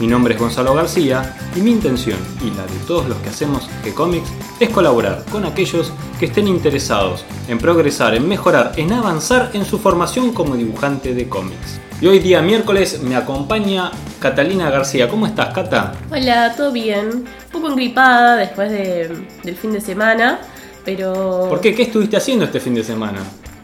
Mi nombre es Gonzalo García y mi intención y la de todos los que hacemos G-Comics es colaborar con aquellos que estén interesados en progresar, en mejorar, en avanzar en su formación como dibujante de cómics. Y hoy día miércoles me acompaña Catalina García. ¿Cómo estás, Cata? Hola, todo bien. Un poco engripada después de- del fin de semana, pero... ¿Por qué? ¿Qué estuviste haciendo este fin de semana?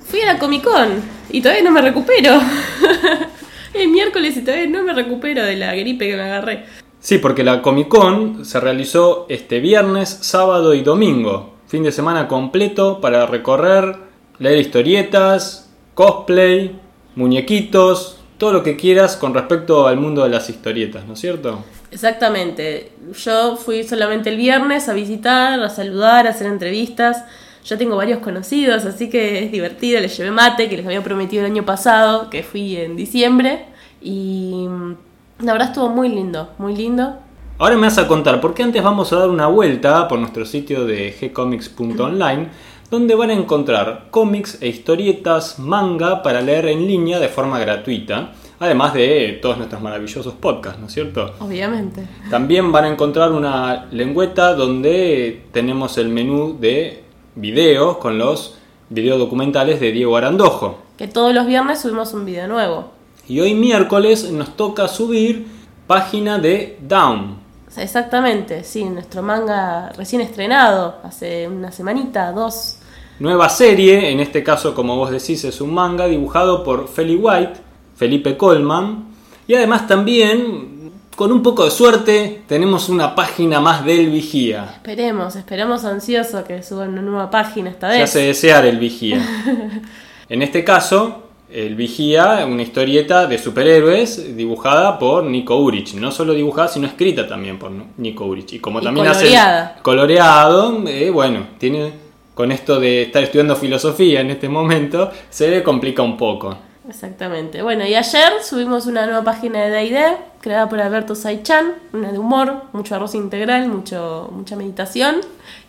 Fui a la Comic Con y todavía no me recupero. es miércoles y todavía no me recupero de la gripe que me agarré. Sí, porque la Comic Con se realizó este viernes, sábado y domingo. Fin de semana completo para recorrer, leer historietas, cosplay, muñequitos, todo lo que quieras con respecto al mundo de las historietas, ¿no es cierto? Exactamente. Yo fui solamente el viernes a visitar, a saludar, a hacer entrevistas. Ya tengo varios conocidos, así que es divertido. Les llevé mate, que les había prometido el año pasado, que fui en diciembre. Y mm, la verdad estuvo muy lindo, muy lindo. Ahora me vas a contar, porque antes vamos a dar una vuelta por nuestro sitio de gcomics.online, donde van a encontrar cómics e historietas, manga para leer en línea de forma gratuita, además de todos nuestros maravillosos podcasts, ¿no es cierto? Obviamente. También van a encontrar una lengüeta donde tenemos el menú de videos con los videodocumentales de Diego Arandojo. Que todos los viernes subimos un video nuevo. Y hoy miércoles nos toca subir página de Down. Exactamente, sí, nuestro manga recién estrenado, hace una semanita, dos. Nueva serie, en este caso como vos decís es un manga dibujado por Feli White, Felipe Colman. Y además también, con un poco de suerte, tenemos una página más del Vigía. Esperemos, esperemos ansioso que suban una nueva página esta Se vez. hace desear el Vigía. En este caso, el Vigía, una historieta de superhéroes dibujada por Nico Urich. No solo dibujada, sino escrita también por Nico Urich. Y como Y también coloreada. hace coloreado, eh, bueno, tiene con esto de estar estudiando filosofía en este momento, se le complica un poco. Exactamente. Bueno, y ayer subimos una nueva página de D&D, creada por Alberto Saichan, una de humor, mucho arroz integral, mucho, mucha meditación.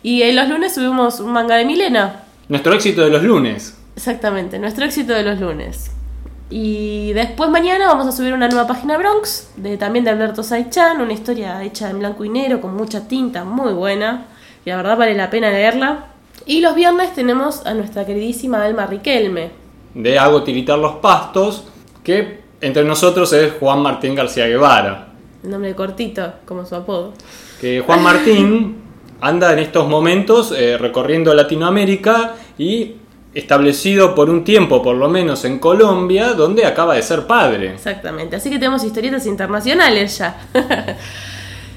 Y eh, los lunes subimos un manga de Milena, Nuestro éxito de los lunes. Exactamente, nuestro éxito de los lunes. Y después mañana vamos a subir una nueva página Bronx, de, también de Alberto Saichan, una historia hecha en blanco y negro con mucha tinta, muy buena. Y la verdad vale la pena leerla. Y los viernes tenemos a nuestra queridísima Alma Riquelme. De Hago tiritar los pastos, que entre nosotros es Juan Martín García Guevara. Nombre cortito, como su apodo. que Juan Martín anda en estos momentos eh, recorriendo Latinoamérica y establecido por un tiempo, por lo menos en Colombia, donde acaba de ser padre. Exactamente, así que tenemos historietas internacionales ya.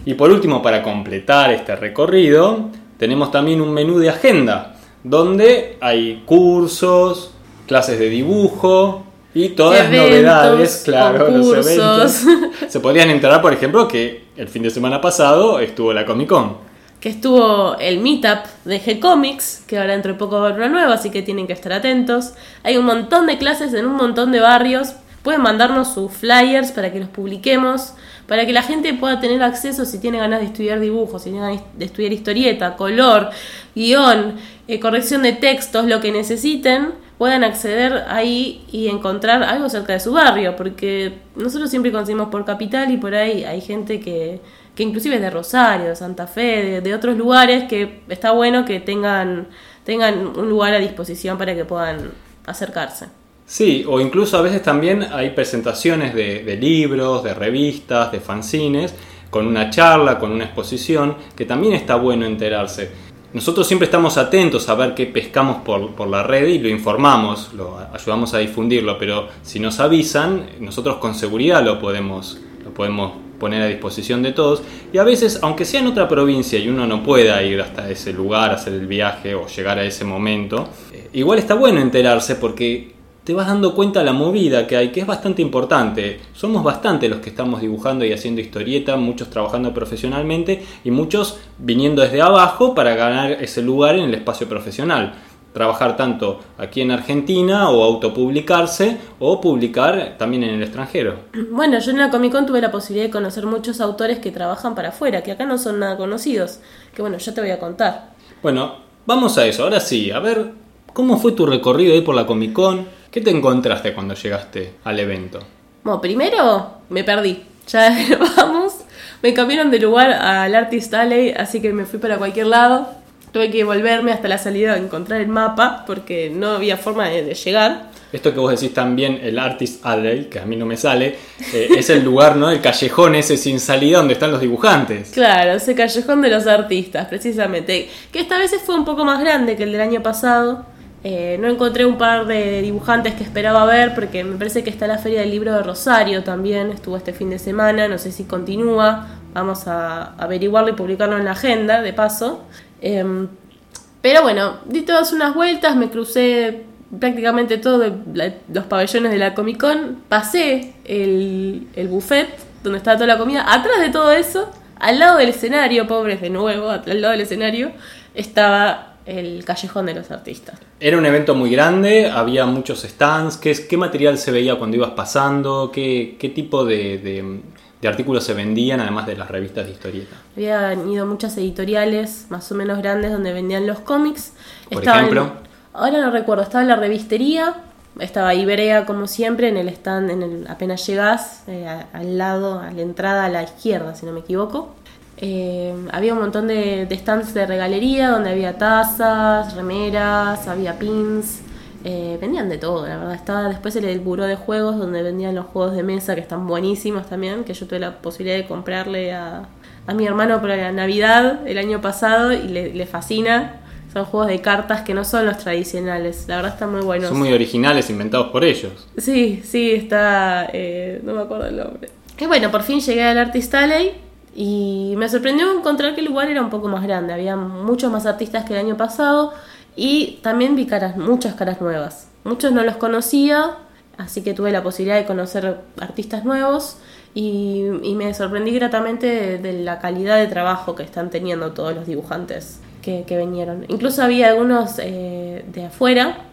Y por último, para completar este recorrido, tenemos también un menú de agenda, donde hay cursos, clases de dibujo y todas las Eventos, novedades, claro, los eventos. Se podrían enterar, por ejemplo, que el fin de semana pasado estuvo la Comic Con. que estuvo el meetup de G-Comics, que ahora dentro de poco va a haber una nueva, así que tienen que estar atentos. Hay un montón de clases en un montón de barrios. Pueden mandarnos sus flyers para que los publiquemos, para que la gente pueda tener acceso si tiene ganas de estudiar dibujo, si tiene ganas de estudiar historieta, color, guion, eh, corrección de textos, lo que necesiten, puedan acceder ahí y encontrar algo cerca de su barrio, porque nosotros siempre conseguimos por capital y por ahí hay gente que, que inclusive es de Rosario, de Santa Fe, de, otros lugares, que está bueno que tengan, tengan un lugar a disposición para que puedan acercarse. Sí, o incluso a veces también hay presentaciones de, de libros, de revistas, de fanzines, con una charla, con una exposición, que también está bueno enterarse. Nosotros siempre estamos atentos a ver qué pescamos por, por la red y lo informamos, lo ayudamos a difundirlo, pero si nos avisan, nosotros con seguridad lo podemos, lo podemos poner a disposición de todos. Y a veces, aunque sea en otra provincia y uno no pueda ir hasta ese lugar, hacer el viaje o llegar a ese momento, eh, igual está bueno enterarse porque te vas dando cuenta de la movida que hay, que es bastante importante. Somos bastante los que estamos dibujando y haciendo historieta, muchos trabajando profesionalmente y muchos viniendo desde abajo para ganar ese lugar en el espacio profesional. Trabajar tanto aquí en Argentina o autopublicarse o publicar también en el extranjero. Bueno, yo en la Comic Con tuve la posibilidad de conocer muchos autores que trabajan para afuera, que acá no son nada conocidos, que bueno, yo te voy a contar. Bueno, vamos a eso, ahora sí, a ver, ¿cómo fue tu recorrido ahí por la Comic Con? ¿Qué te encontraste cuando llegaste al evento? Bueno, primero me perdí. Ya vamos. Me cambiaron de lugar al Artist Alley, así que me fui para cualquier lado. Tuve que volverme hasta la salida a encontrar el mapa porque no había forma de, llegar. Esto que vos decís también, el Artist Alley, que a mí no me sale, eh, es el lugar, ¿no? El callejón ese sin salida donde están los dibujantes. Claro, ese callejón de los artistas, precisamente. Que esta vez fue un poco más grande que el del año pasado eh, no encontré un par de dibujantes que esperaba ver porque me parece que está la Feria del Libro de Rosario también, estuvo este fin de semana, no sé si continúa, vamos a averiguarlo y publicarlo en la agenda, de paso. Em, pero bueno, di todas unas vueltas, me crucé prácticamente todos los pabellones de la Comic Con, pasé el, el buffet donde estaba toda la comida, atrás de todo eso, al lado del escenario, pobres de nuevo, al lado del escenario, estaba el callejón de los artistas. Era un evento muy grande, había muchos stands. ¿Qué, qué material se veía cuando ibas pasando? ¿Qué, qué tipo de, artículos se vendían, además de las revistas de historieta? Habían ido muchas editoriales, más o menos grandes, donde vendían los cómics. Por ejemplo. ahora no recuerdo, estaba en la revistería, estaba Ibrea como siempre, en el stand, en el, apenas llegás, eh, al lado, a la entrada a la izquierda, si no me equivoco. Eh, había un montón de, stands de regalería donde había tazas, remeras, había pins. Eh, vendían de todo, la verdad. Estaba después el, el buró de juegos donde vendían los juegos de mesa que están buenísimos también, que yo tuve la posibilidad de comprarle a, a mi hermano para la Navidad el año pasado y le, fascina. Son juegos de cartas que no son los tradicionales, la verdad están muy buenos. Son muy originales, inventados por ellos. Sí, sí, está... Eh, no me acuerdo el nombre. Y bueno, por fin llegué al Artist Alley y me sorprendió encontrar que el lugar era un poco más grande, había muchos más artistas que el año pasado y también vi caras, muchas caras nuevas. Muchos no los conocía, así que tuve la posibilidad de conocer artistas nuevos y, me sorprendí gratamente de, la calidad de trabajo que están teniendo todos los dibujantes que, que vinieron. Incluso había algunos eh, de afuera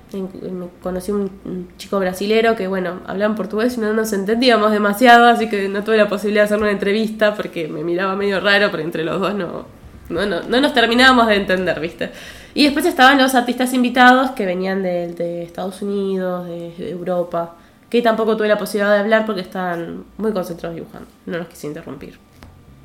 conocí un, chico brasilero que, bueno, hablaban portugués y no nos entendíamos demasiado, así que no tuve la posibilidad de hacer una entrevista porque me miraba medio raro, pero entre los dos no, no, no, nos terminábamos de entender, ¿viste? Y después estaban los artistas invitados que venían de Estados Unidos, de, Europa, que tampoco tuve la posibilidad de hablar porque estaban muy concentrados dibujando, no los quise interrumpir.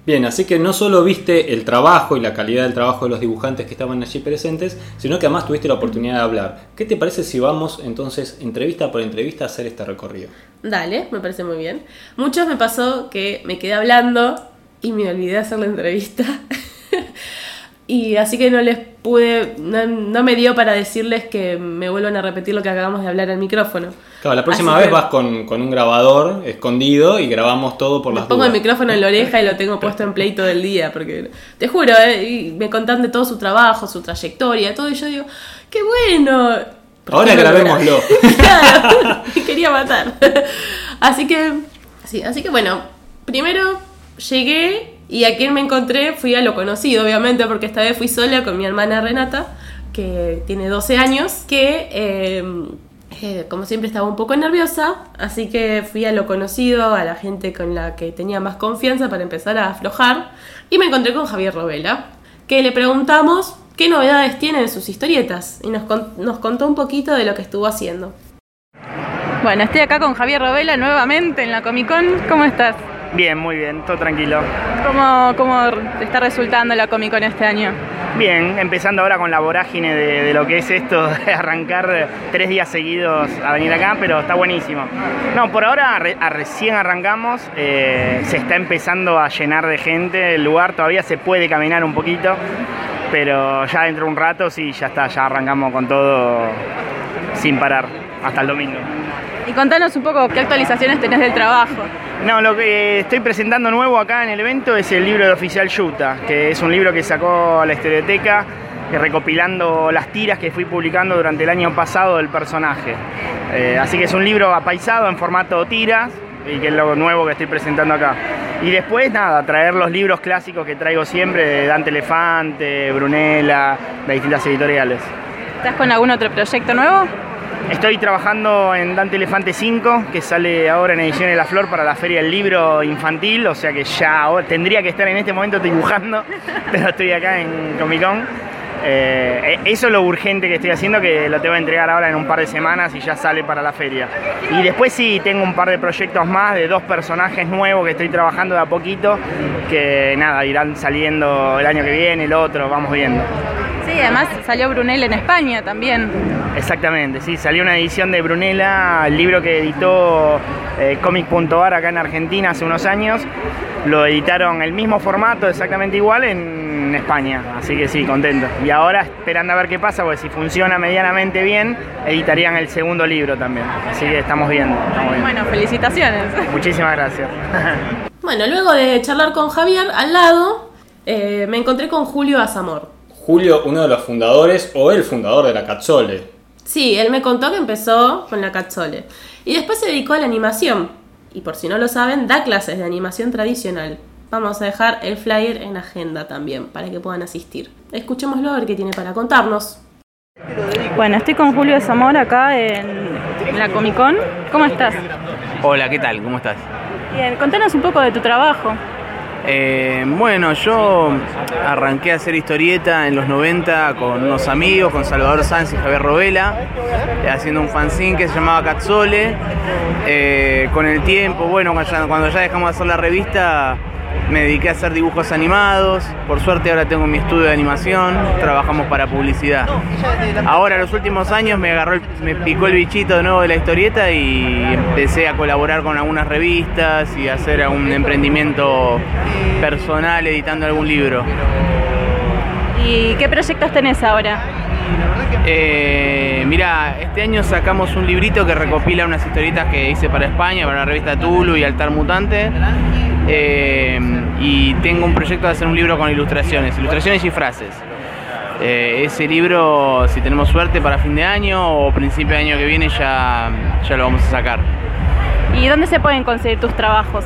Bien, así que no solo viste el trabajo y la calidad del trabajo de los dibujantes que estaban allí presentes, sino que además tuviste la oportunidad de hablar. ¿Qué te parece si vamos entonces entrevista por entrevista a hacer este recorrido? Dale, me parece muy bien. Muchos me pasó que me quedé hablando y me olvidé de hacer la entrevista. y así que no les pude, no, me dio para decirles que me vuelvan a repetir lo que acabamos de hablar al micrófono. Claro, la próxima vez vas con, un grabador escondido y grabamos todo por las Pongo el micrófono en la oreja y lo tengo puesto en play todo el día, porque te juro, eh, me contan de todo su trabajo, su trayectoria, todo, y yo digo, qué bueno. Ahora grabémoslo. claro, quería matar. así que, sí, así que bueno, primero llegué y a quien me encontré fui a lo conocido, obviamente, porque esta vez fui sola con mi hermana Renata, que tiene 12 años, que em, eh, como siempre estaba un poco nerviosa, así que fui a lo conocido, a la gente con la que tenía más confianza para empezar a aflojar, y me encontré con Javier Robela, que le preguntamos qué novedades tiene en sus historietas, y nos, nos contó un poquito de lo que estuvo haciendo. Bueno, estoy acá con Javier Robela nuevamente en la Comic Con. ¿Cómo estás? Bien, muy bien, todo tranquilo. ¿Cómo, cómo te está resultando la Comic Con este año? Bien, empezando ahora con la vorágine de, lo que es esto de arrancar tres días seguidos a venir acá, pero está buenísimo. No, por ahora recién arrancamos, eh, se está empezando a llenar de gente, el lugar todavía se puede caminar un poquito, pero ya dentro de un rato sí, ya está, ya arrancamos con todo sin parar, hasta el domingo. Y contanos un poco qué actualizaciones tenés del trabajo. No, lo que estoy presentando nuevo acá en el evento es el libro de Oficial Yuta, que es un libro que sacó la Historioteca recopilando las tiras que fui publicando durante el año pasado del personaje. Eh, así que es un libro apaisado en formato tiras y que es lo nuevo que estoy presentando acá. Y después, nada, traer los libros clásicos que traigo siempre de Dante Elefante, Brunella, de distintas editoriales. ¿Estás con algún otro proyecto nuevo? Estoy trabajando en Dante Elefante 5, que sale ahora en Ediciones La Flor para la Feria del Libro Infantil, o sea que ya tendría que estar en este momento dibujando, pero estoy acá en Comic Con. Eh, eso es lo urgente que estoy haciendo, que lo tengo que entregar ahora en un par de semanas y ya sale para la feria. Y después sí, tengo un par de proyectos más de dos personajes nuevos que estoy trabajando de a poquito, que nada, irán saliendo el año que viene, el otro, vamos viendo. Sí, además salió Brunella en España también. Exactamente, sí, salió una edición de Brunella, el libro que editó eh, Comic.ar acá en Argentina hace unos años. Lo editaron el mismo formato, exactamente igual, en España. Así que sí, contento. Y ahora esperando a ver qué pasa, porque si funciona medianamente bien, editarían el segundo libro también. Así que estamos viendo. Bueno, felicitaciones. Muchísimas gracias. bueno, luego de charlar con Javier, al lado eh, me encontré con Julio Azamor. Julio, uno de los fundadores o el fundador de la Cazzole. Sí, él me contó que empezó con la Cazzole y después se dedicó a la animación. Y por si no lo saben, da clases de animación tradicional. Vamos a dejar el flyer en agenda también para que puedan asistir. Escuchémoslo a ver qué tiene para contarnos. Bueno, estoy con Julio de Zamora acá en la Comic Con. ¿Cómo estás? Hola, ¿qué tal? ¿Cómo estás? Bien, contanos un poco de tu trabajo. Eh, bueno, yo arranqué a hacer historieta en los 90 con unos amigos, con Salvador Sanz y Javier Robela, haciendo un fanzine que se llamaba Catzole. Eh, con el tiempo, bueno, cuando ya dejamos de hacer la revista, me dediqué a hacer dibujos animados. Por suerte ahora tengo mi estudio de animación, trabajamos para publicidad. Ahora, los últimos años me agarró, me picó el bichito de nuevo de la historieta y empecé a colaborar con algunas revistas y a hacer un emprendimiento personal editando algún libro. ¿Y qué proyectos tenés ahora? Eh, mira, este año sacamos un librito que recopila unas historietas que hice para España, para la revista Tulu y Altar Mutante. Eh, y tengo un proyecto de hacer un libro con ilustraciones, ilustraciones y frases. Eh, ese libro, si tenemos suerte, para fin de año o principio de año que viene ya, ya lo vamos a sacar. ¿Y dónde se pueden conseguir tus trabajos?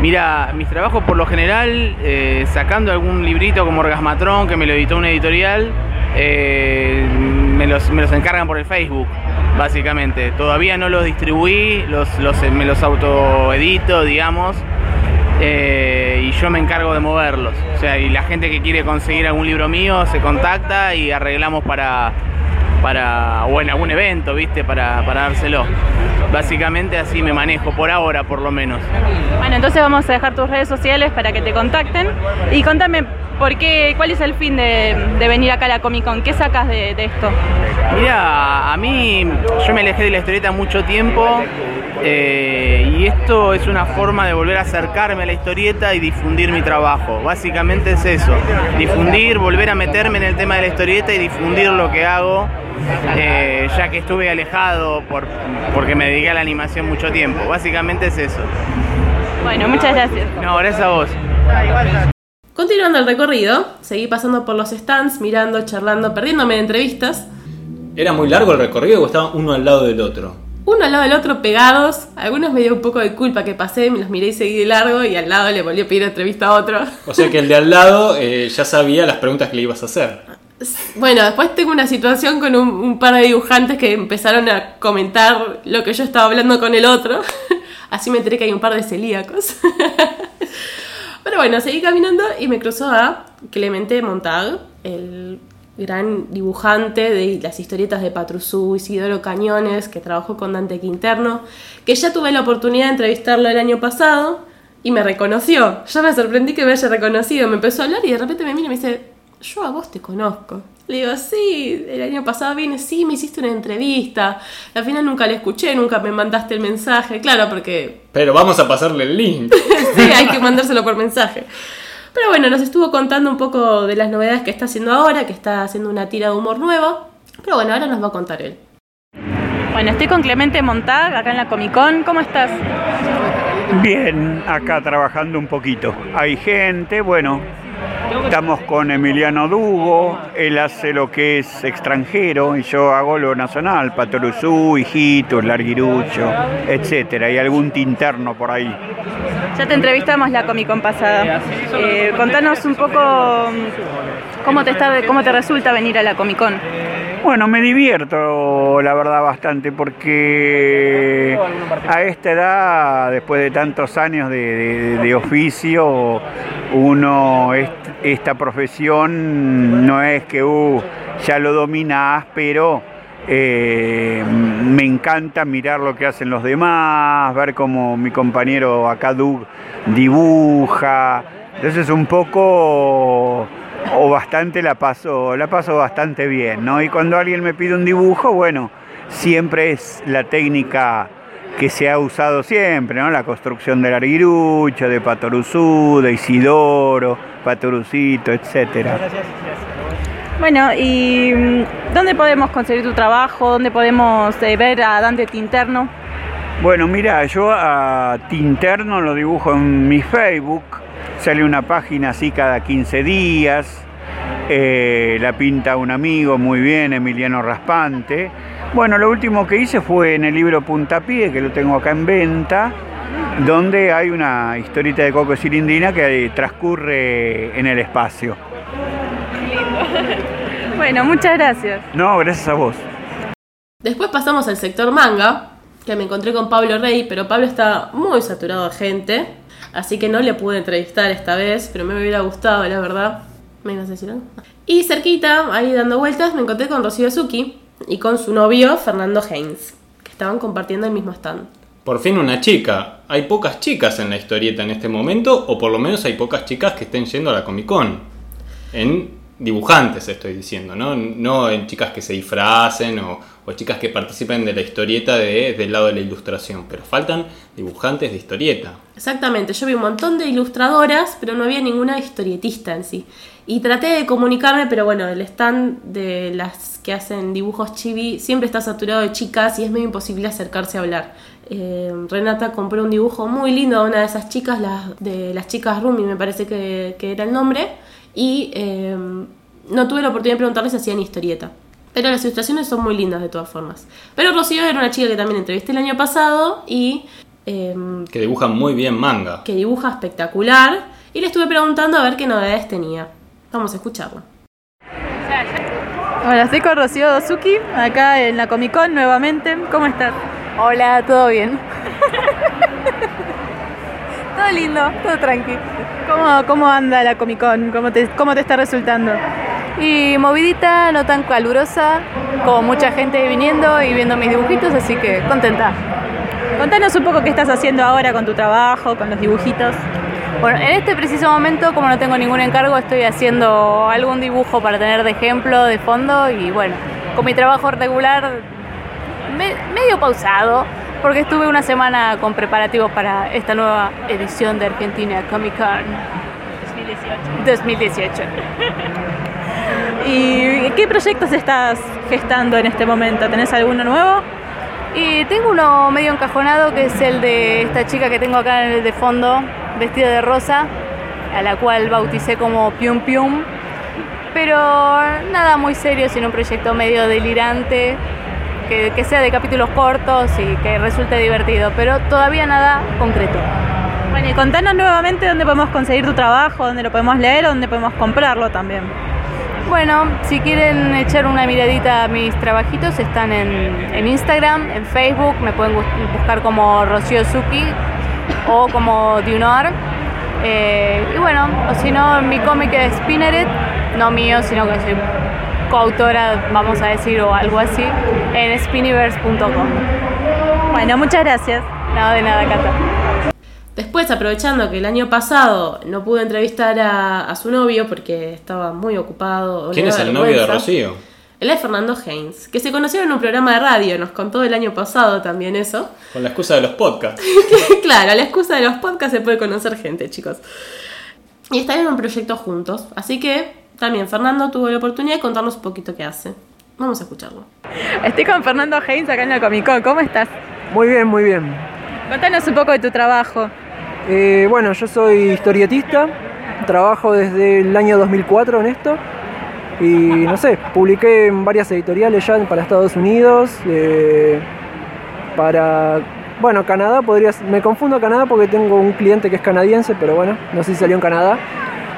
Mira, mis trabajos por lo general, eh, sacando algún librito como Orgasmatrón, que me lo editó una editorial, me, los, me los encargan por el Facebook básicamente. Todavía no los distribuí, los, los, me los autoedito, digamos, eh, y yo me encargo de moverlos. O sea, y la gente que quiere conseguir algún libro mío se contacta y arreglamos para, para o en algún evento, ¿viste? Para, para dárselo. Básicamente así me manejo, por ahora por lo menos. Bueno, entonces vamos a dejar tus redes sociales para que te contacten. Y contame, ¿por qué, ¿cuál es el fin de, venir acá a la Comic Con? ¿Qué sacas de, esto? Mira, a mí, yo me alejé de la historieta mucho tiempo. Eh, y esto es una forma de volver a acercarme a la historieta y difundir mi trabajo. Básicamente es eso, difundir, volver a meterme en el tema de la historieta y difundir lo que hago, eh, ya que estuve alejado por, porque me dediqué a la animación mucho tiempo. Básicamente es eso. Bueno, muchas gracias. No, gracias a vos. Continuando el recorrido, seguí pasando por los stands, mirando, charlando, perdiéndome de entrevistas. ¿Era muy largo el recorrido o estaban uno al lado del otro? Uno al lado del otro pegados. Algunos me dio un poco de culpa que pasé, me los miré y seguí de largo y al lado le volví a pedir entrevista a otro. O sea que el de al lado eh, ya sabía las preguntas que le ibas a hacer. Bueno, después tengo una situación con un, par de dibujantes que empezaron a comentar lo que yo estaba hablando con el otro. Así me enteré que hay un par de celíacos. Pero bueno, seguí caminando y me cruzó a Clemente Montag, el gran dibujante de las historietas de Patrusú, Isidoro Cañones, que trabajó con Dante Quinterno, que ya tuve la oportunidad de entrevistarlo el año pasado y me reconoció. Yo me sorprendí que me haya reconocido, me empezó a hablar y de repente me mira y me dice, yo a vos te conozco. Le digo, sí, el año pasado vine, sí, me hiciste una entrevista. Al final nunca la escuché, nunca me mandaste el mensaje, claro, porque... Pero vamos a pasarle el link. sí, hay que mandárselo por mensaje. Pero bueno, nos estuvo contando un poco de las novedades que está haciendo ahora, que está haciendo una tira de humor nueva. Pero bueno, ahora nos va a contar él. Bueno, estoy con Clemente Montag, acá en la Comic Con. ¿Cómo estás? Bien, acá trabajando un poquito. Hay gente, bueno, Estamos con Emiliano Dugo, él hace lo que es extranjero y yo hago lo nacional, Patoruzú, Hijitos, Larguirucho, etcétera, y algún tinterno por ahí. Ya te entrevistamos la Comic Con pasada. Eh, contanos un poco mm, cómo te, está, cómo te resulta venir a la Comic Con. Bueno, me divierto, la verdad, bastante, porque a esta edad, después de tantos años de, oficio, uno, est- esta profesión no es que uh, ya lo dominás, pero eh, me encanta mirar lo que hacen los demás, ver cómo mi compañero acá, Doug, dibuja. Entonces, un poco o bastante la paso, la paso bastante bien, ¿no? Y cuando alguien me pide un dibujo, bueno, siempre es la técnica que se ha usado siempre, ¿no? La construcción del arguirucho, de Patoruzú, de Isidoro, Patorucito, etcétera. Bueno, ¿y mm, dónde podemos conseguir tu trabajo? ¿Dónde podemos eh, ver a Dante Tinterno? Bueno, mira, yo a Tinterno lo dibujo en mi Facebook, sale una página así cada 15 días, eh, la pinta un amigo muy bien, Emiliano Raspante. Bueno, lo último que hice fue en el libro Puntapié, que lo tengo acá en venta, donde hay una historieta de Coco Cilindrina que transcurre en el espacio. Bueno, muchas gracias. No, gracias a vos. Después pasamos al sector manga, que me encontré con Pablo Rey, pero Pablo está muy saturado de gente, así que no le pude entrevistar esta vez, pero me hubiera gustado, la verdad. ¿Me ibas? Y cerquita, ahí dando vueltas, me encontré con Rocío Suki y con su novio Fernando Haynes, que estaban compartiendo el mismo stand. Por fin una chica. Hay pocas chicas en la historieta en este momento, o por lo menos hay pocas chicas que estén yendo a la Comic Con. En dibujantes estoy diciendo, ¿no? No en chicas que se disfracen o, o chicas que participen de la historieta de- del lado de la ilustración. Pero faltan dibujantes de historieta. Exactamente, yo vi un montón de ilustradoras, pero no había ninguna historietista en sí. Y traté de comunicarme, pero bueno, el stand de las que hacen dibujos chibi siempre está saturado de chicas y es medio imposible acercarse a hablar. Eh, Renata compró un dibujo muy lindo de una de esas chicas, las, de las chicas Rumi, me parece que, que era el nombre, y eh, no tuve la oportunidad de preguntarles si hacían historieta. Pero las ilustraciones son muy lindas de todas formas. Pero Rocío era una chica que también entrevisté el año pasado y em, Que dibujan muy bien manga. que dibuja espectacular y le estuve preguntando a ver qué novedades tenía. Vamos a escucharlo. Hola, estoy con Rocío Dosuki, acá en la Comic Con nuevamente. ¿Cómo estás? Hola, ¿todo bien? todo lindo, todo tranqui. ¿Cómo, cómo anda la Comic Con? ¿Cómo te, ¿Cómo te está resultando? Y movidita, no tan calurosa, como mucha gente viniendo y viendo mis dibujitos, así que contenta. Contanos un poco qué estás haciendo ahora con tu trabajo, con los dibujitos. Bueno, en este preciso momento, como no tengo ningún encargo, estoy haciendo algún dibujo para tener de ejemplo, de fondo, y bueno, con mi trabajo regular me- medio pausado, porque estuve una semana con preparativos para esta nueva edición de Argentina Comic Con 2018. ¿Y qué proyectos estás gestando en este momento? ¿Tenés alguno nuevo? Y tengo uno medio encajonado que es el de esta chica que tengo acá en el de fondo, vestida de rosa, a la cual bauticé como Pium Pium. Pero nada muy serio, sino un proyecto medio delirante, que, que sea de capítulos cortos y que resulte divertido, pero todavía nada concreto. Bueno, y contanos nuevamente dónde podemos conseguir tu trabajo, dónde lo podemos leer, dónde podemos comprarlo también. Bueno, si quieren echar una miradita a mis trabajitos, están en, en Instagram, en Facebook, me pueden bus- buscar como Rocío Suki o como Dunar. Eh, y bueno, o si no, mi cómic es Spinneret, no mío, sino que soy coautora, vamos a decir, o algo así, en spinniverse.com. Bueno, muchas gracias. Nada de nada, Cata. Después, aprovechando que el año pasado no pude entrevistar a, a su novio porque estaba muy ocupado. ¿Quién es el novio de. Rocío? Él es Fernando Haynes, que se conocieron en un programa de radio, nos contó el año pasado también eso. Con la excusa de los podcasts. claro, a la excusa de los podcasts se puede conocer gente, chicos. Y están en un proyecto juntos, así que también Fernando tuvo la oportunidad de contarnos un poquito qué hace. Vamos a escucharlo. Estoy con Fernando Haynes acá en la Comic Con. ¿Cómo estás? Muy bien, muy bien. Contanos un poco de tu trabajo. Eh, bueno, yo soy historietista, trabajo desde el año 2004 en esto y no sé, publiqué en varias editoriales ya para Estados Unidos, eh, para, bueno, Canadá, podría, me confundo Canadá porque tengo un cliente que es canadiense, pero bueno, no sé si salió en Canadá.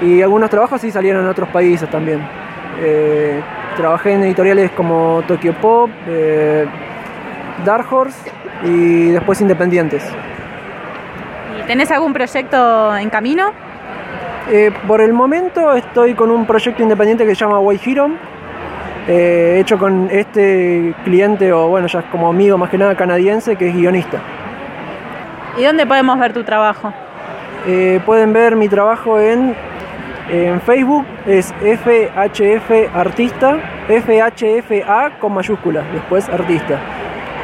Y algunos trabajos sí salieron en otros países también. Eh, trabajé en editoriales como Tokyo Pop, Dark Horse y después independientes. ¿Y tenés algún proyecto en camino? Eh, por el momento estoy con un proyecto independiente que se llama White Hero, eh, hecho con este cliente, o bueno, ya es como amigo más que nada canadiense, que es guionista. ¿Y dónde podemos ver tu trabajo? Eh, pueden ver mi trabajo en, en Facebook, es FHF Artista, FHFA con mayúsculas, después Artista.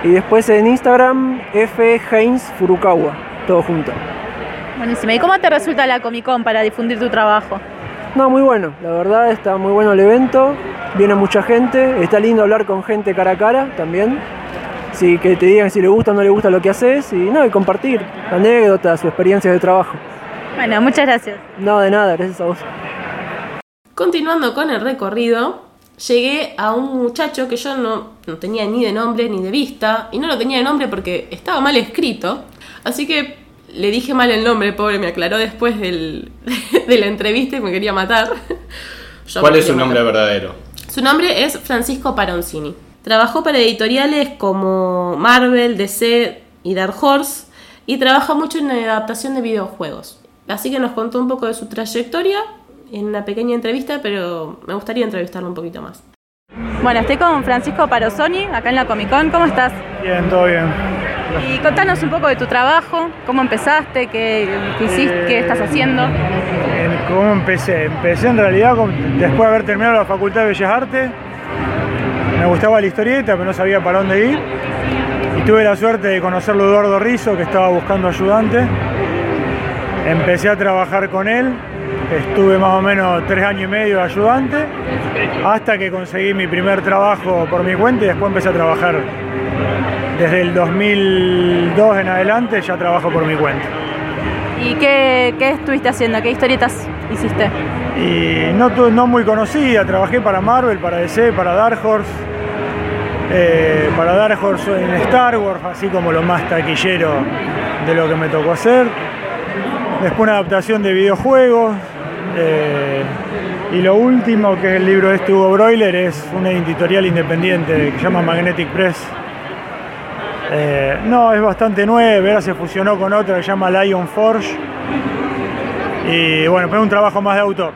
Y después en Instagram, F Heinz Furukawa, todo junto. Buenísimo. ¿Y cómo te resulta la Comic Con para difundir tu trabajo? No, muy bueno, la verdad está muy bueno el evento, viene mucha gente, está lindo hablar con gente cara a cara también. Sí, que te digan si le gusta o no le gusta lo que haces y no, y compartir anécdotas o experiencias de trabajo. Bueno, muchas gracias. No, de nada, gracias a vos. Continuando con el recorrido, llegué a un muchacho que yo no, no tenía ni de nombre ni de vista, y no lo tenía de nombre porque estaba mal escrito, así que le dije mal el nombre, pobre, me aclaró después del, de la entrevista y me quería matar. Yo ¿Cuál es su nombre matar. verdadero? Su nombre es Francisco Paroncini. Trabajó para editoriales como Marvel, DC y Dark Horse y trabaja mucho en la adaptación de videojuegos. Así que nos contó un poco de su trayectoria en una pequeña entrevista, pero me gustaría entrevistarlo un poquito más. Bueno, estoy con Francisco Parosoni, acá en la Comic Con. ¿Cómo estás? Bien, todo bien. Y contanos un poco de tu trabajo, cómo empezaste, qué, hiciste, qué estás haciendo. En- ¿Cómo empecé? Empecé en realidad con- después de haber terminado la Facultad de Bellas Artes. Me gustaba la historieta, pero no sabía para dónde ir. Y tuve la suerte de conocerlo a Eduardo Rizzo, que estaba buscando ayudante. Empecé a trabajar con él. Estuve más o menos tres años y medio ayudante, hasta que conseguí mi primer trabajo por mi cuenta y después empecé a trabajar. Desde el 2002 en adelante ya trabajo por mi cuenta. ¿Y qué, qué estuviste haciendo? ¿Qué historietas hiciste? Y no, no muy conocida, trabajé para Marvel, para DC, para Dark Horse, eh, para Dark Horse en Star Wars, así como lo más taquillero de lo que me tocó hacer. Después una adaptación de videojuegos. eh, y lo último, que es el libro de este Hugo Broiler, es una editorial independiente que se llama Magnetic Press. Eh, no, es bastante nueva, ahora se fusionó con otra que se llama Lion Forge. Y bueno, es un trabajo más de autor.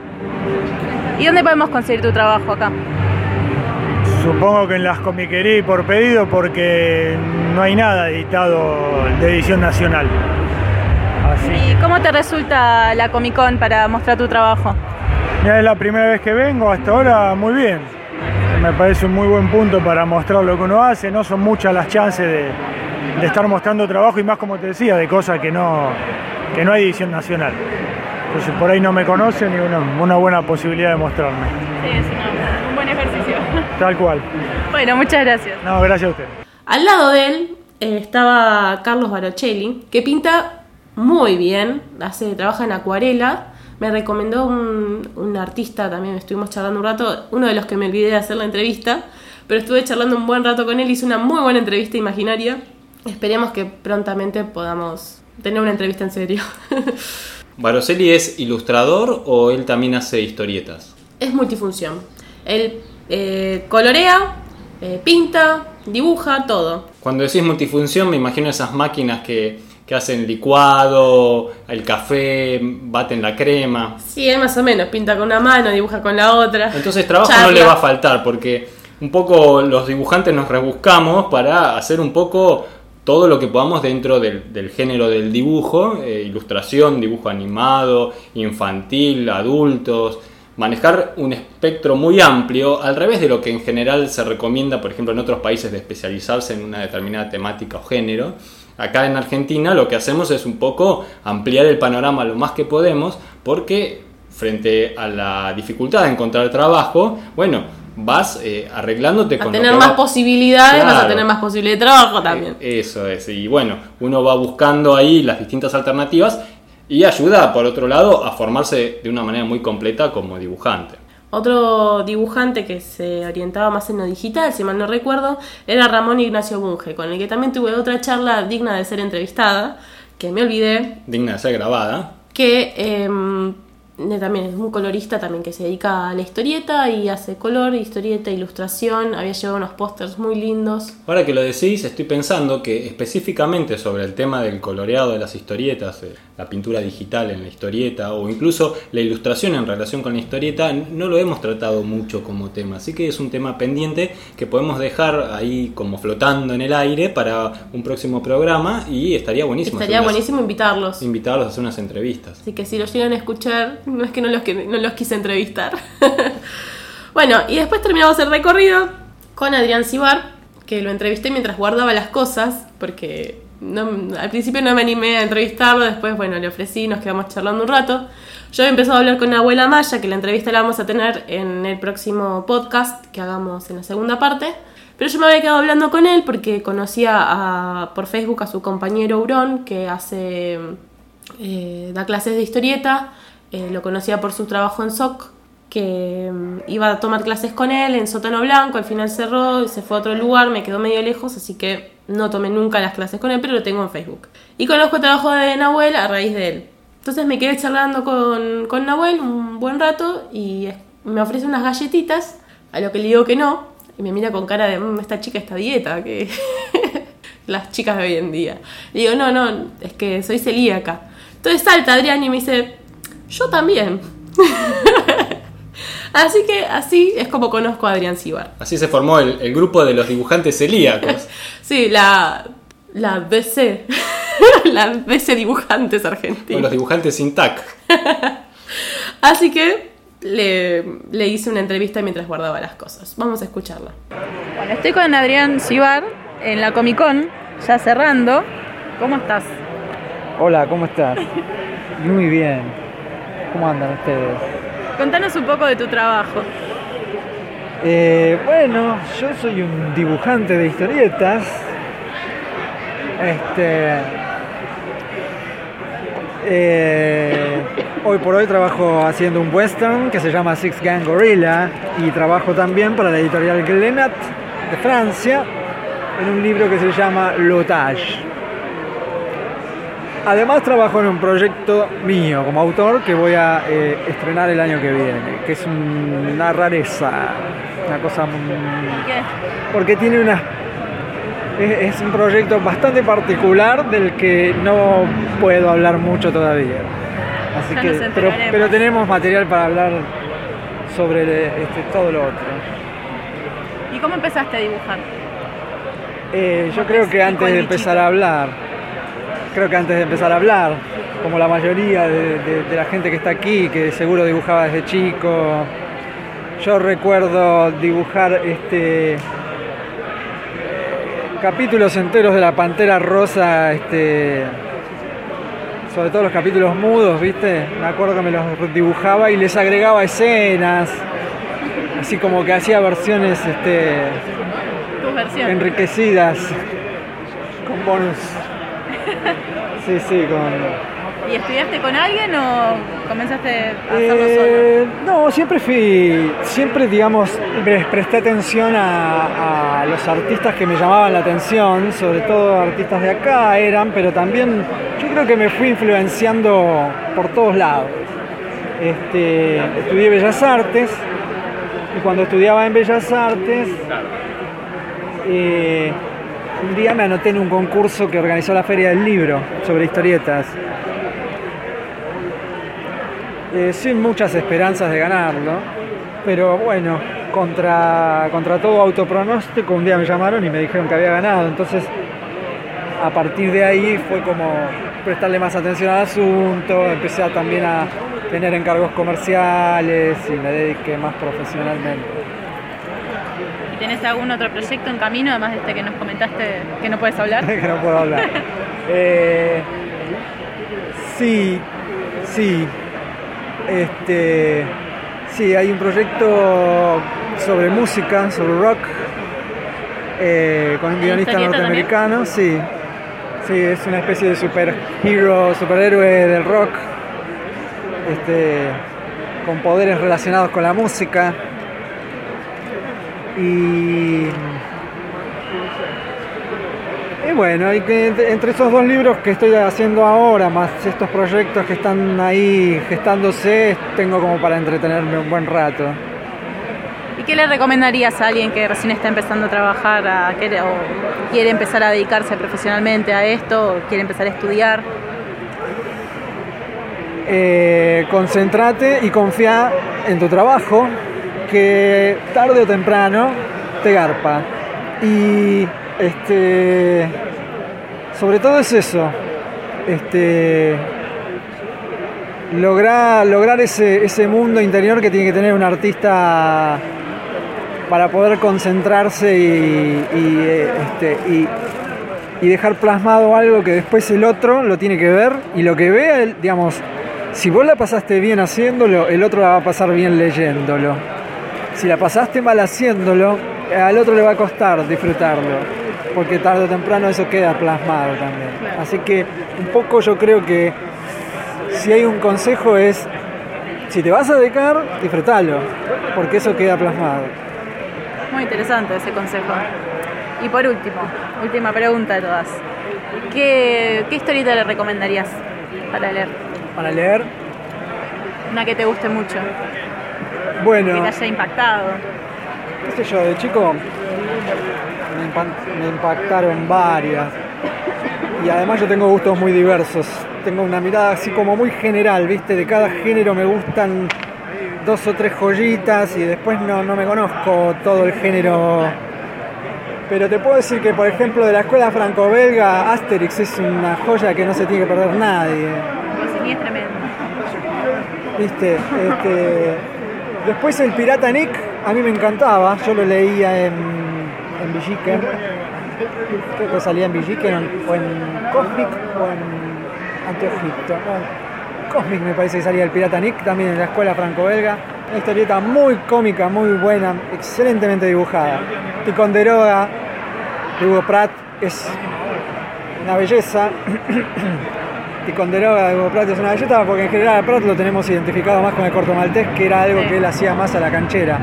¿Y dónde podemos conseguir tu trabajo acá? Supongo que en las comiquerías por pedido porque no hay nada editado de edición nacional. Así. ¿Y cómo te resulta la Comic Con para mostrar tu trabajo? Mira, es la primera vez que vengo, hasta ahora muy bien. Me parece un muy buen punto para mostrar lo que uno hace. No son muchas las chances de, de estar mostrando trabajo y más, como te decía, de cosas que no, que no hay edición nacional. Entonces por ahí no me conocen y una, una buena posibilidad de mostrarme. Sí, es un buen ejercicio. Tal cual. Bueno, muchas gracias. No, gracias a usted. Al lado de él eh, estaba Carlos Barocelli, que pinta muy bien, hace, trabaja en acuarela. Me recomendó un, un artista también, estuvimos charlando un rato, uno de los que me olvidé de hacer la entrevista, pero estuve charlando un buen rato con él, hice una muy buena entrevista imaginaria. Esperemos que prontamente podamos tener una entrevista en serio. ¿Baroselli es ilustrador o él también hace historietas? es multifunción. Él eh, colorea, eh, pinta, dibuja, todo. Cuando decís multifunción, me imagino esas máquinas que, que hacen licuado, el café, baten la crema. Sí, él más o menos, pinta con una mano, dibuja con la otra. Entonces trabajo no Charla. le va a faltar porque un poco los dibujantes nos rebuscamos para hacer un poco todo lo que podamos dentro del, del género del dibujo, eh, ilustración, dibujo animado, infantil, adultos, manejar un espectro muy amplio, al revés de lo que en general se recomienda, por ejemplo, en otros países de especializarse en una determinada temática o género. Acá en Argentina lo que hacemos es un poco ampliar el panorama lo más que podemos, porque frente a la dificultad de encontrar trabajo, bueno, vas eh, arreglándote A con lo tener que más posibilidades, vas a tener más posibilidades de trabajo también. Eh, Eso es, y bueno, uno va buscando ahí las distintas alternativas Y ayuda, por otro lado, a formarse de una manera muy completa como dibujante. Otro dibujante que se orientaba más en lo digital, si mal no recuerdo, era Ramón Ignacio Bunge, con el que también tuve otra charla digna de ser entrevistada, que me olvidé, Digna de ser grabada. que em, eh, también es un colorista también que se dedica a la historieta y hace color, historieta, ilustración, había llevado unos pósters muy lindos. Ahora que lo decís, estoy pensando que específicamente sobre el tema del coloreado de las historietas, eh, la pintura digital en la historieta o incluso la ilustración en relación con la historieta, no lo hemos tratado mucho como tema. Así que es un tema pendiente que podemos dejar ahí como flotando en el aire para un próximo programa y estaría buenísimo. Estaría unas- buenísimo invitarlos. Invitarlos a hacer unas entrevistas. Así que si los llegan a escuchar, no es que no los, que, no los quise entrevistar. bueno, y después terminamos el recorrido con Adrián Cibar, que lo entrevisté mientras guardaba las cosas, porque no- al principio no me animé a entrevistarlo, después, bueno, le ofrecí, nos quedamos charlando un rato. Yo he empezado a hablar con Abuela Maya, que la entrevista la vamos a tener en el próximo podcast que hagamos en la segunda parte. Pero yo me había quedado hablando con él porque conocía a- por Facebook a su compañero Urón, que hace eh, da clases de historieta, eh, lo conocía por su trabajo en SOC, que mm, iba a tomar clases con él en Sótano Blanco, al final cerró y se fue a otro lugar, me quedó medio lejos, así que no tomé nunca las clases con él, pero lo tengo en Facebook. Y conozco el trabajo de Nahuel a raíz de él. Entonces me quedé charlando con, con Nahuel un buen rato y me ofrece unas galletitas, a lo que le digo que no, y me mira con cara de, "Mm, esta chica está dieta, que las chicas de hoy en día. Le digo, no, no, es que soy celíaca. Entonces salta Adrián y me dice, yo también. así que así es como conozco a Adrián Cibar. Así se formó el, el grupo de los dibujantes celíacos. Sí, la, la BC, la BC Dibujantes o Argentinos. los dibujantes sin tac. Así que le, le hice una entrevista mientras guardaba las cosas. Vamos a escucharla. Bueno, estoy con Adrián Cibar en la Comic Con, ya cerrando. ¿Cómo estás? Hola, ¿cómo estás? Muy bien. ¿Cómo andan ustedes? Contanos un poco de tu trabajo. Eh, bueno, yo soy un dibujante de historietas. Este. eh, hoy por hoy trabajo haciendo un western que se llama Six Gang Gorilla y trabajo también para la editorial Glenat de Francia en un libro que se llama L'Otage. Además trabajo en un proyecto mío como autor que voy a eh, estrenar el año que viene, que es un- una rareza, una cosa... ¿Qué? Porque tiene una... Es, es un proyecto bastante particular del que no puedo hablar mucho todavía. Así Ya que, pero, tenemos material para hablar sobre este, todo lo otro. ¿Y cómo empezaste a dibujar? Eh, yo ¿Cómo creo que antes de empezar a hablar, creo que antes de empezar a hablar, como la mayoría de, de- de la gente que está aquí, que seguro dibujaba desde chico, yo recuerdo dibujar este capítulos enteros de la Pantera Rosa, este sobre todo los capítulos mudos, ¿viste? Me acuerdo que me los dibujaba y les agregaba escenas, así como que hacía versiones este enriquecidas con bonus. Sí, sí, con. ¿Y estudiaste con alguien o comenzaste a hacerlo Eh, no, siempre fui, siempre digamos, presté atención a, a los artistas que me llamaban la atención, sobre todo artistas de acá eran, pero también yo creo que me fui influenciando por todos lados. Este, estudié Bellas Artes y cuando estudiaba en Bellas Artes, eh, un día me anoté en un concurso que organizó la Feria del Libro sobre historietas. Eh, sin muchas esperanzas de ganarlo, pero bueno, contra, contra todo autopronóstico, un día me llamaron y me dijeron que había ganado, entonces a partir de ahí fue como prestarle más atención al asunto, empecé también a tener encargos comerciales y me dediqué más profesionalmente. ¿Y tenés algún otro proyecto en camino, además de este que nos comentaste que no puedes hablar? que no puedo hablar. Eh, sí, sí. Este, sí, hay un proyecto sobre música, sobre rock, eh, con un guionista norteamericano, sí. Sí, es una especie de superhero, superhéroe del rock, este, con poderes relacionados con la música. Y, y bueno, y que entre- esos dos libros que estoy haciendo ahora, más estos proyectos que están ahí gestándose, tengo como para entretenerme un buen rato. ¿Y qué le recomendarías a alguien que recién está empezando a trabajar a, o quiere empezar a dedicarse profesionalmente a esto o quiere empezar a estudiar? Eh, concentrate y confía en tu trabajo, que tarde o temprano te garpa. Y este, sobre todo es eso, este, lograr, lograr ese, ese mundo interior que tiene que tener un artista para poder concentrarse y, este, y- y dejar plasmado algo que después el otro lo tiene que ver y lo que vea, digamos, si vos la pasaste bien haciéndolo, el otro la va a pasar bien leyéndolo. Si la pasaste mal haciéndolo, al otro le va a costar disfrutarlo, porque tarde o temprano eso queda plasmado también. Así que un poco yo creo que si hay un consejo es, si te vas a dedicar, disfrutalo, porque eso queda plasmado. Muy interesante ese consejo. Y por último, última pregunta de todas. ¿Qué, qué historieta le recomendarías para leer? Para leer, Una que te guste mucho, bueno. que te haya impactado. qué sé yo, de chico me, impactaron varias. Y además yo tengo gustos muy diversos. Tengo una mirada así como muy general, ¿viste? De cada género me gustan dos o tres joyitas y después no, no me conozco todo el género. Pero te puedo decir que, por ejemplo, de la escuela franco-belga, Asterix es una joya que no se tiene que perder nadie. Sí, es tremendo. ¿Viste? Este, después el Pirata Nick, a mí me encantaba, yo lo leía en, en Villiquen, creo que salía en Villiquen o en Cosmic o en Anteojito. Cosmic me parece que salía el Pirata Nick, también en la escuela franco-belga. Una historieta muy cómica, muy buena, excelentemente dibujada. Ticonderoga de Hugo Pratt es una belleza. Ticonderoga de Hugo Pratt es una belleza porque en general a Pratt lo tenemos identificado más con el corto maltés, que era algo que él hacía más a la canchera.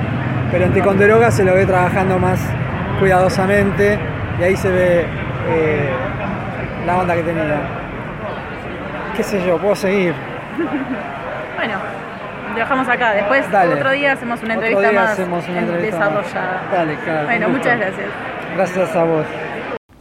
Pero en Ticonderoga se lo ve trabajando más cuidadosamente y ahí se ve eh, la onda que tenía. ¿Qué sé yo? Puedo seguir. Bueno, lo dejamos acá. Después, Dale. otro día hacemos una entrevista más hacemos una entrevista más. desarrollada. Dale, claro. Bueno, con muchas gracias. Gracias a vos.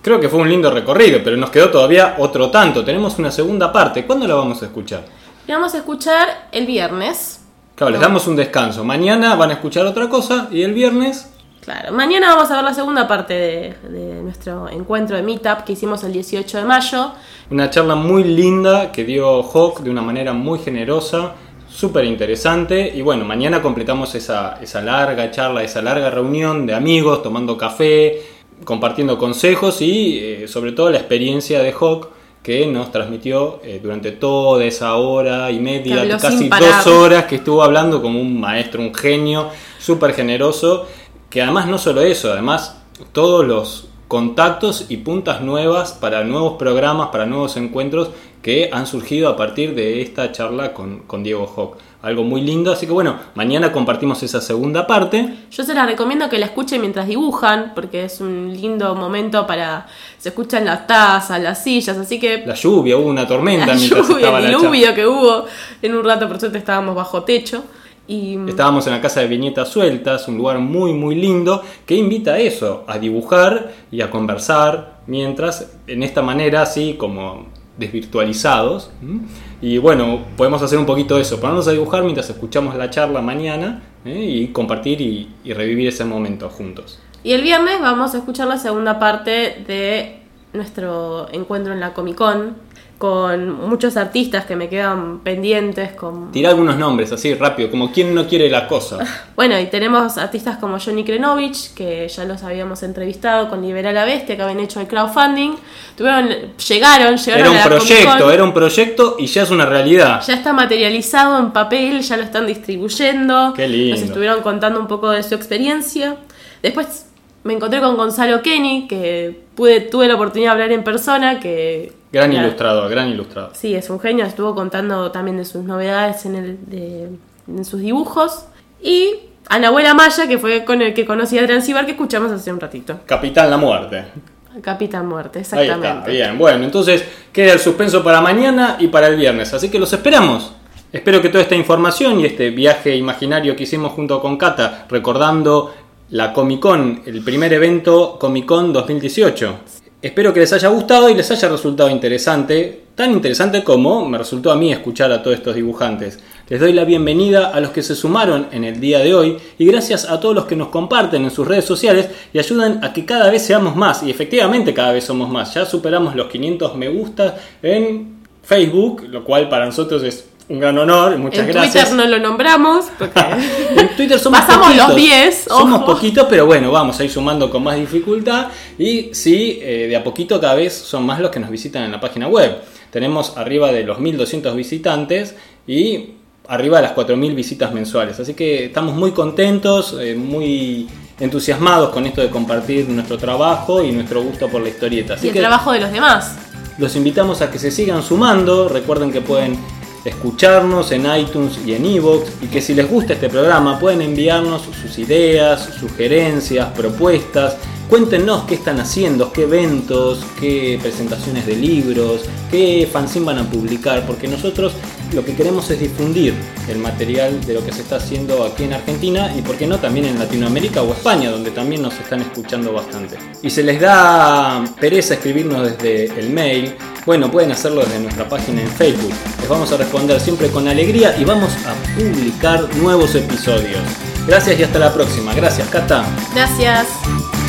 Creo que fue un lindo recorrido, pero nos quedó todavía otro tanto. Tenemos una segunda parte. ¿Cuándo la vamos a escuchar? Y vamos a escuchar el viernes. Claro, les damos un descanso. Mañana van a escuchar otra cosa y el viernes Claro, mañana vamos a ver la segunda parte de, de nuestro encuentro de Meetup que hicimos el 18 de mayo. Una charla muy linda que dio Hawk de una manera muy generosa, súper interesante. Y bueno, mañana completamos esa, esa larga charla, esa larga reunión de amigos, tomando café, compartiendo consejos y eh, sobre todo la experiencia de Hawk que nos transmitió eh, durante toda esa hora y media, casi dos horas que estuvo hablando como un maestro, un genio, súper generoso, que además no solo eso, además todos los contactos y puntas nuevas para nuevos programas, para nuevos encuentros que han surgido a partir de esta charla con, con Diego Hawk. Algo muy lindo, así que bueno, mañana compartimos esa segunda parte. Yo se las recomiendo que la escuchen mientras dibujan, porque es un lindo momento para... Se escuchan las tazas, las sillas, así que... La lluvia, hubo una tormenta La mientras lluvia, estaba el diluvio que hubo. En un rato, por suerte, estábamos bajo techo. Y Estábamos en la casa de viñetas sueltas, un lugar muy muy lindo que invita a eso, a dibujar y a conversar, mientras en esta manera así como desvirtualizados. ¿m? Y bueno, podemos hacer un poquito eso, ponernos a dibujar mientras escuchamos la charla mañana ¿eh? y compartir y, y revivir ese momento juntos. Y el viernes vamos a escuchar la segunda parte de nuestro encuentro en la Comic Con con muchos artistas que me quedan pendientes. Con... Tira algunos nombres así rápido, como quien no quiere la cosa. Bueno, y tenemos artistas como Johnny Krenovich, que ya los habíamos entrevistado con Liberal a Bestia, que habían hecho el crowdfunding. Tuvieron, llegaron, llegaron Era un a la proyecto, era un proyecto y ya es una realidad. Ya está materializado en papel, ya lo están distribuyendo. Qué lindo. Nos estuvieron contando un poco de su experiencia. Después me encontré con Gonzalo Kenny, que pude, tuve la oportunidad de hablar en persona, que... Gran Claro. ilustrador, gran ilustrador. Sí, es un genio, estuvo contando también de sus novedades en, el, de- en sus dibujos. Y a Nahuela Maya, que fue con el que conocí a Transibar, que escuchamos hace un ratito. Capitán La Muerte. Capitán Muerte, Ahí exactamente. está, bien. Bueno, entonces queda el suspenso para mañana y para el viernes. Así que los esperamos. Espero que toda esta información y este viaje imaginario que hicimos junto con Cata, recordando la Comic Con, el primer evento Comic Con 2018. Espero que les haya gustado y les haya resultado interesante, tan interesante como me resultó a mí escuchar a todos estos dibujantes. Les doy la bienvenida a los que se sumaron en el día de hoy y gracias a todos los que nos comparten en sus redes sociales y ayudan a que cada vez seamos más. Y efectivamente cada vez somos más. Ya superamos los 500 me gusta en Facebook, lo cual para nosotros es un gran honor. Muchas en gracias. Twitter no lo nombramos porque En Twitter somos Pasamos poquitos. los 10, Somos ojo. poquitos, pero bueno, vamos a ir sumando con más dificultad. Y sí, eh, de a poquito cada vez son más los que nos visitan en la página web. Tenemos arriba de los 1200 visitantes y arriba de las 4000 visitas mensuales. Así que estamos muy contentos, eh, muy entusiasmados con esto de compartir nuestro trabajo y nuestro gusto por la historieta. Así y el que trabajo de los demás. los invitamos a que se sigan sumando. Recuerden que pueden escucharnos en iTunes y en Evox. Y que si les gusta este programa pueden enviarnos sus ideas, sugerencias, propuestas. Cuéntenos qué están haciendo, qué eventos, qué presentaciones de libros, qué fanzine van a publicar. Porque nosotros lo que queremos es difundir el material de lo que se está haciendo aquí en Argentina y por qué no también en Latinoamérica o España, donde también nos están escuchando bastante. Y se les da pereza escribirnos desde el mail, bueno, pueden hacerlo desde nuestra página en Facebook. Les vamos a responder siempre con alegría y vamos a publicar nuevos episodios. Gracias y hasta la próxima. Gracias, Cata. Gracias.